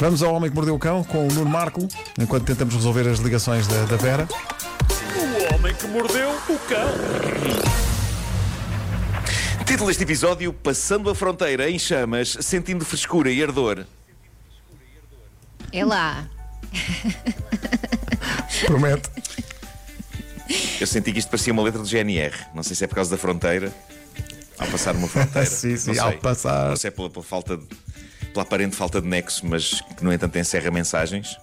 Vamos ao Homem que Mordeu o Cão com o Nuno Marco, enquanto tentamos resolver as ligações da, da Vera. O homem que mordeu o cão. Título deste episódio: Passando a fronteira em chamas, sentindo frescura e ardor. É lá. Promete. Eu senti que isto parecia uma letra do GNR. Não sei se é por causa da fronteira. Ao passar uma fronteira. Sim, sim, ao passar. Não sei se é pela, pela falta de. Pela aparente falta de nexo, mas que no entanto encerra mensagens.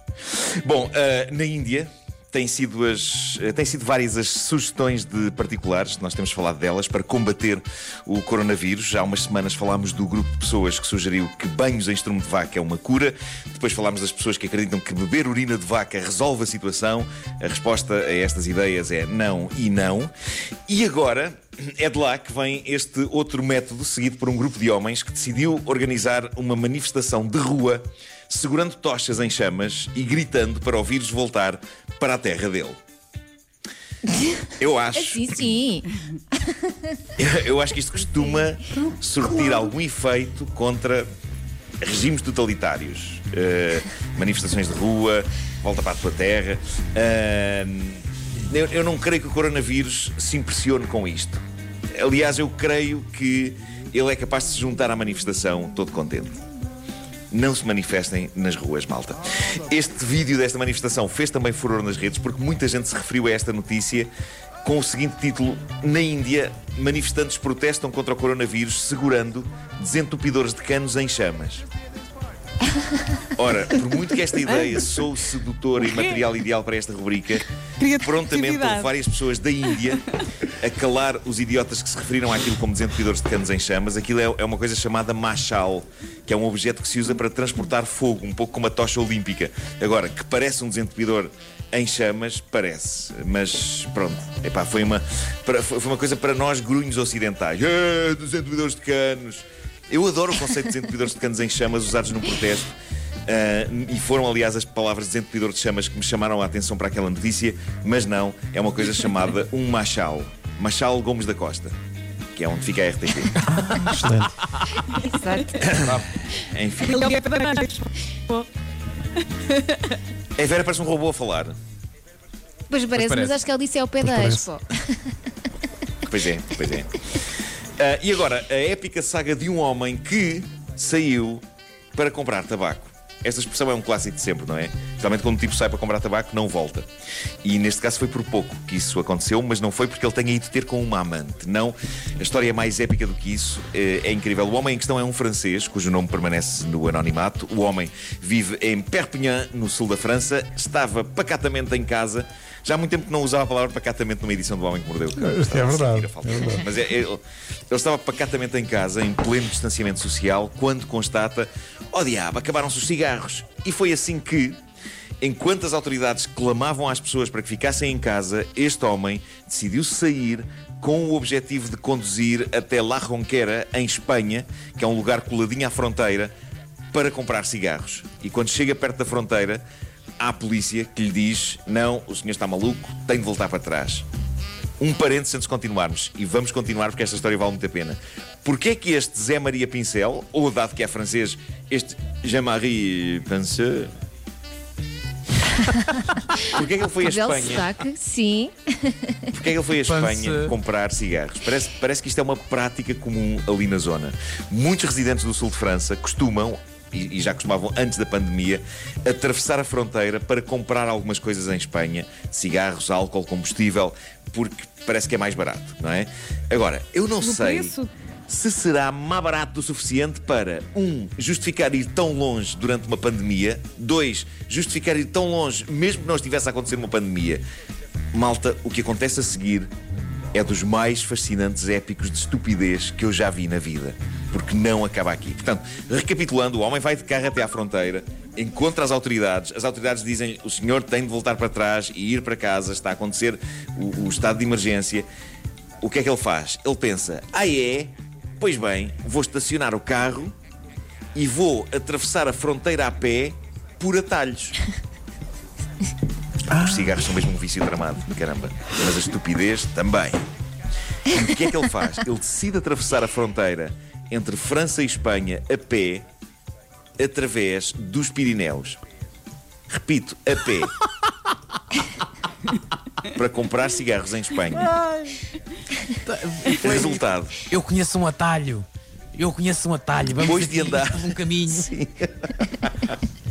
Bom, ah, na Índia têm sido, as, eh, têm sido várias as sugestões de particulares, nós temos falado delas, para combater o coronavírus. Há umas semanas falámos do grupo de pessoas que sugeriu que banhos em estrumo de vaca é uma cura. Depois falámos das pessoas que acreditam que beber urina de vaca resolve a situação. A resposta a estas ideias é não e não. E agora é de lá que vem este outro método seguido por um grupo de homens que decidiu organizar uma manifestação de rua segurando tochas em chamas e gritando para o vírus voltar para a terra dele. Eu acho, Sim, sim. eu acho que isto costuma surtir algum efeito contra regimes totalitários. Uh, manifestações de rua, volta para a tua terra. Uh, eu, eu não creio que o coronavírus se impressione com isto. Aliás, eu creio que ele é capaz de se juntar à manifestação todo contente. Não se manifestem nas ruas, malta. Este vídeo desta manifestação fez também furor nas redes porque muita gente se referiu a esta notícia com o seguinte título: Na Índia, manifestantes protestam contra o coronavírus segurando desentupidores de canos em chamas. Ora, por muito que esta ideia sou sedutora e material ideal para esta rubrica, prontamente houve várias pessoas da Índia a calar os idiotas que se referiram àquilo como desentupidores de canos em chamas. Aquilo é, é uma coisa chamada machal, que é um objeto que se usa para transportar fogo, um pouco como a tocha olímpica. Agora, que parece um desentupidor em chamas, parece. Mas pronto, epá, foi, uma, foi uma coisa para nós grunhos ocidentais. É, desentupidores de canos. Eu adoro o conceito de desentupidores de canos em chamas usados num protesto. Ah, e foram, aliás, as palavras desentupidor de chamas que me chamaram a atenção para aquela notícia, mas não, é uma coisa chamada um machal. Machal Gomes da Costa, que é onde fica a RTP. Excelente. Exato. Enfim, é a Vera parece um robô a falar. Pois parece, mas parece. acho que ele disse é o pé Pois da. Expo. Pois é, pois é. Ah, e agora, a épica saga de um homem que saiu para comprar tabaco. Esta expressão é um clássico de sempre, não é? Especialmente quando o tipo sai para comprar tabaco, não volta. E neste caso foi por pouco que isso aconteceu, mas não foi porque ele tenha ido ter com uma amante. Não, a história é mais épica do que isso. Eh, É incrível. O homem em questão é um francês, cujo nome permanece no anonimato. O homem vive em Perpignan, no sul da França. Estava pacatamente em casa. Já há muito tempo que não usava a palavra pacatamente numa edição do Homem que Mordeu o Cão. É verdade, é verdade. mas é- ele, ele estava pacatamente em casa, em pleno distanciamento social, quando constata: Oh diabo, acabaram-se os cigarros. E foi assim que, enquanto as autoridades clamavam às pessoas para que ficassem em casa, este homem decidiu sair com o objetivo de conduzir até La Ronquera, em Espanha, que é um lugar coladinho à fronteira, para comprar cigarros. E quando chega perto da fronteira, há a polícia que lhe diz: Não, o senhor está maluco, tem de voltar para trás. Um parênteses antes de continuarmos, e vamos continuar porque esta história vale muito a pena. Porquê é que este Zé Maria Pincel, ou dado que é francês, este Jean-Marie Pincel, Porquê é que ele foi a Belo Espanha? sotaque, sim. Porquê é que ele foi a Pança. Espanha comprar cigarros? Parece, parece que isto é uma prática comum ali na zona. Muitos residentes do sul de França costumam, e, já costumavam antes da pandemia, atravessar a fronteira para comprar algumas coisas em Espanha: cigarros, álcool, combustível, porque parece que é mais barato, não é? Agora, eu não No sei preço? se será mais barato o suficiente para, um, justificar ir tão longe durante uma pandemia, dois, justificar ir tão longe mesmo que não estivesse a acontecer uma pandemia. Malta, o que acontece a seguir é dos mais fascinantes épicos de estupidez que eu já vi na vida. Porque não acaba aqui. Portanto, recapitulando, o homem vai de carro até à fronteira, encontra as autoridades, as autoridades dizem o senhor tem de voltar para trás e ir para casa, está a acontecer o, o estado de emergência. O que é que ele faz? Ele pensa: ah, é? Pois bem, vou estacionar o carro e vou atravessar a fronteira a pé por atalhos. Os cigarros são mesmo um vício tramado, caramba. Mas a estupidez também. E o que é que ele faz? Ele decide atravessar a fronteira entre França e Espanha a pé através dos Pirineus. Repito, a pé. para comprar cigarros em Espanha. Resultado. Eu conheço um atalho. Eu conheço um atalho. Vamos Depois de andar. um caminho.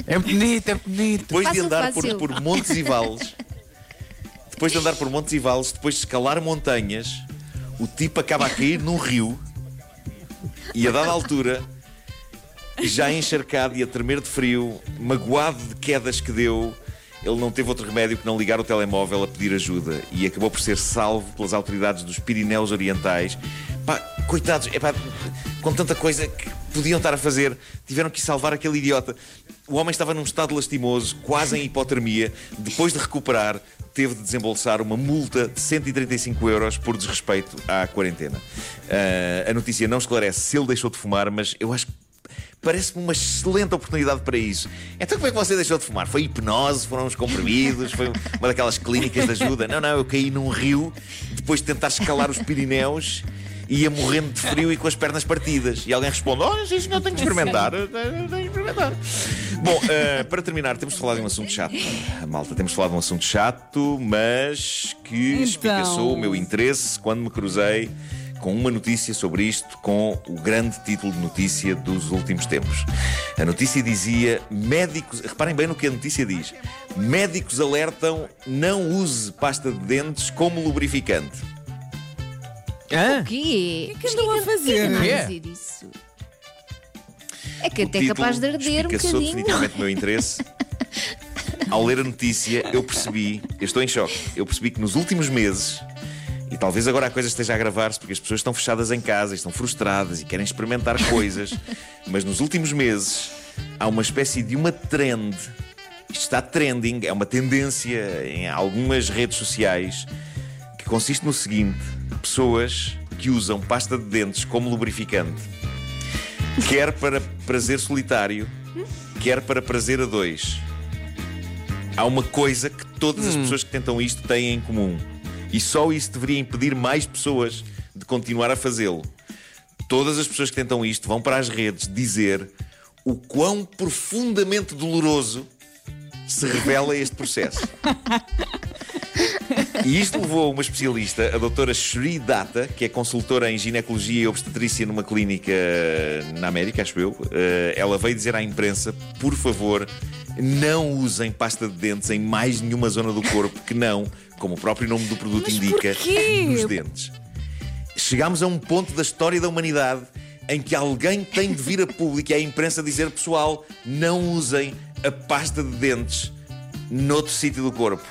É bonito, é bonito. Depois de Fácil, andar por, fácil. por montes e vales, depois de andar por montes e vales, depois de escalar montanhas, o tipo acaba a cair num rio e a dada altura, já encharcado e a tremer de frio, magoado de quedas que deu, ele não teve outro remédio que não ligar o telemóvel a pedir ajuda e acabou por ser salvo pelas autoridades dos Pirineus Orientais. Pá, coitados, epá, com tanta coisa que podiam estar a fazer, tiveram que salvar aquele idiota. O homem estava num estado lastimoso, quase em hipotermia. Depois de recuperar, teve de desembolsar uma multa de 135 euros por desrespeito à quarentena. Ah, a notícia não esclarece se ele deixou de fumar, mas eu acho que Parece-me uma excelente oportunidade para isso. Então como é que você deixou de fumar? Foi hipnose? Foram os comprimidos? Foi uma daquelas clínicas de ajuda? Não, não, eu caí num rio depois de tentar escalar os Pirineus ia morrendo de frio e com as pernas partidas. E alguém responde: Olha, sim, senhor, tenho que experimentar. Tenho que experimentar. Bom, eh, para terminar, temos de falar de um assunto chato. Malta, temos de falar de um assunto chato, mas que Então. espicaçou o meu interesse quando me cruzei com uma notícia sobre isto, com o grande título de notícia dos últimos tempos. A notícia dizia: médicos. Reparem bem no que a notícia diz. Médicos alertam não use pasta de dentes como lubrificante. Hã? O quê? que andam a fazer? Por que andam Quê? a dizer isso? É que O até é título capaz de arder um espicaçou bocadinho. definitivamente o meu interesse. Ao ler a notícia, eu percebi, eu estou em choque, eu percebi que nos últimos meses, e talvez agora a coisa esteja a agravar-se porque as pessoas estão fechadas em casa, e estão frustradas e querem experimentar coisas, mas nos últimos meses há uma espécie de uma trend. Isto está trending, é uma tendência em algumas redes sociais que consiste no seguinte: pessoas que usam pasta de dentes como lubrificante quer para prazer solitário, quer para prazer a dois. Há uma coisa que todas as pessoas que tentam isto têm em comum. E só isso deveria impedir mais pessoas de continuar a fazê-lo. Todas as pessoas que tentam isto vão para as redes dizer o quão profundamente doloroso se revela este processo. E isto levou uma especialista, a doutora Shri Data, que é consultora em ginecologia e obstetrícia numa clínica na América, acho eu. Eh, Ela veio dizer à imprensa: por favor, não usem pasta de dentes em mais nenhuma zona do corpo que não, como o próprio nome do produto Mas indica, porquê? nos dentes. Chegámos a um ponto da história da humanidade em que alguém tem de vir a público e à imprensa dizer: pessoal, não usem a pasta de dentes noutro sítio do corpo.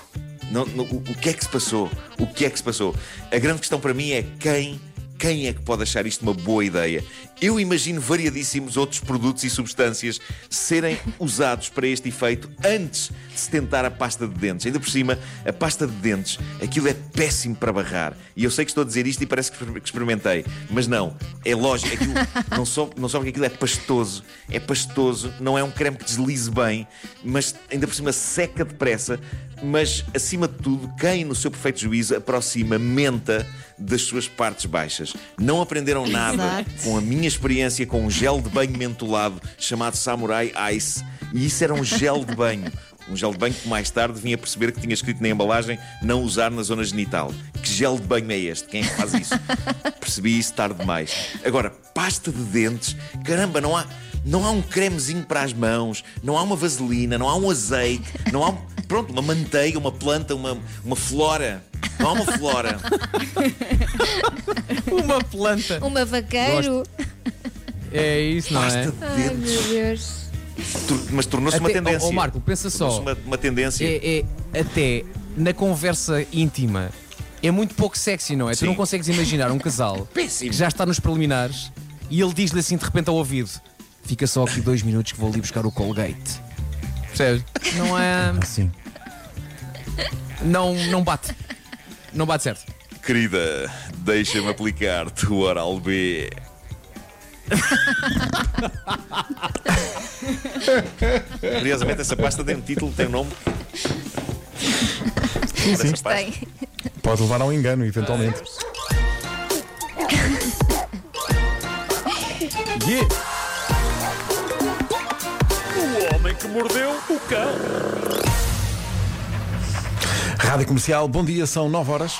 Não- não- o, o que é que se passou? O que é que se passou? A grande questão para mim é quem, quem é que pode achar isto uma boa ideia? Eu imagino variadíssimos outros produtos e substâncias serem usados para este efeito antes de se tentar a pasta de dentes. Ainda por cima, a pasta de dentes, aquilo é péssimo para barrar. E eu sei que estou a dizer isto e parece que exper- que experimentei, mas não, é lógico, aquilo não só, não só porque aquilo é pastoso, é pastoso, não é um creme que deslize bem, mas ainda por cima seca depressa, mas acima de tudo, quem no seu perfeito juízo aproxima menta das suas partes baixas. Não aprenderam nada Exato. com a minha experiência com um gel de banho mentolado chamado Samurai Ice, e isso era um gel de banho. Um gel de banho que mais tarde vinha perceber que tinha escrito na embalagem não usar na zona genital. Que gel de banho é este? Quem é que faz isso? Percebi isso tarde demais. Agora, pasta de dentes, caramba, não há, não há um cremezinho para as mãos, não há uma vaselina, não há um azeite, não há, um- pronto, uma manteiga, uma planta, uma, uma flora. Não há uma flora. Uma planta. Uma vaqueiro. É isso, não é? Pasta Ai meu Deus. Mas tornou-se uma tendência. Ó, ó, Marco, pensa só. Tornou-se Uma, uma tendência. É, é até na conversa íntima é muito pouco sexy, não é? Sim. Tu não consegues imaginar um casal Péssimo. que já está nos preliminares e ele diz-lhe assim de repente ao ouvido: Fica só aqui dois minutos que vou ali buscar o Colgate. Percebes? Não é. Sim. Não, não bate. Não bate certo. Querida, deixa-me aplicar-te o Oral B. Curiosamente, essa pasta tem um título, tem um nome. Sim, sim. Tem. Pode levar a um engano, eventualmente. Yeah. O homem que mordeu o cão. Rádio Comercial, bom dia, são 9 horas.